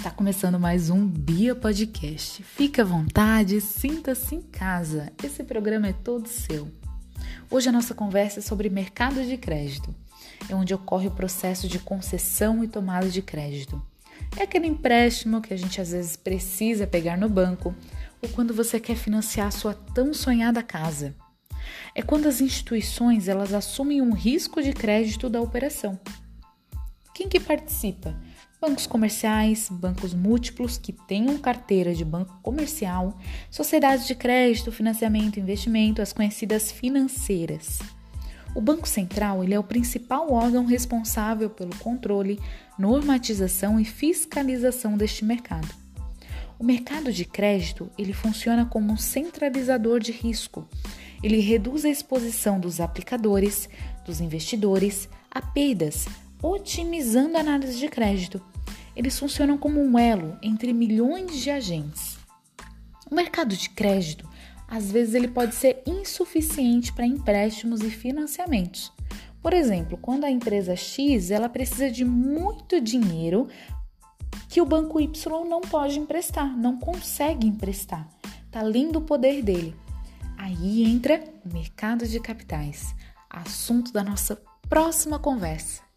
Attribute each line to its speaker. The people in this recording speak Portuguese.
Speaker 1: Está começando mais um Bia Podcast. Fique à vontade, sinta-se em casa. Esse programa é todo seu. Hoje a nossa conversa é sobre mercado de crédito. É onde ocorre o processo de concessão e tomada de crédito. É aquele empréstimo que a gente às vezes precisa pegar no banco ou quando você quer financiar a sua tão sonhada casa. É quando as instituições elas assumem um risco de crédito da operação. Quem que participa? Bancos comerciais, bancos múltiplos que tenham carteira de banco comercial, sociedades de crédito, financiamento investimento, as conhecidas financeiras. O Banco Central ele é o principal órgão responsável pelo controle, normatização e fiscalização deste mercado. O mercado de crédito ele funciona como um centralizador de risco. Ele reduz a exposição dos aplicadores, dos investidores a perdas, otimizando a análise de crédito eles funcionam como um elo entre milhões de agentes. O mercado de crédito, às vezes, ele pode ser insuficiente para empréstimos e financiamentos. Por exemplo, quando a empresa X ela precisa de muito dinheiro que o banco Y não pode emprestar, não consegue emprestar, está além do poder dele. Aí entra o mercado de capitais, assunto da nossa próxima conversa.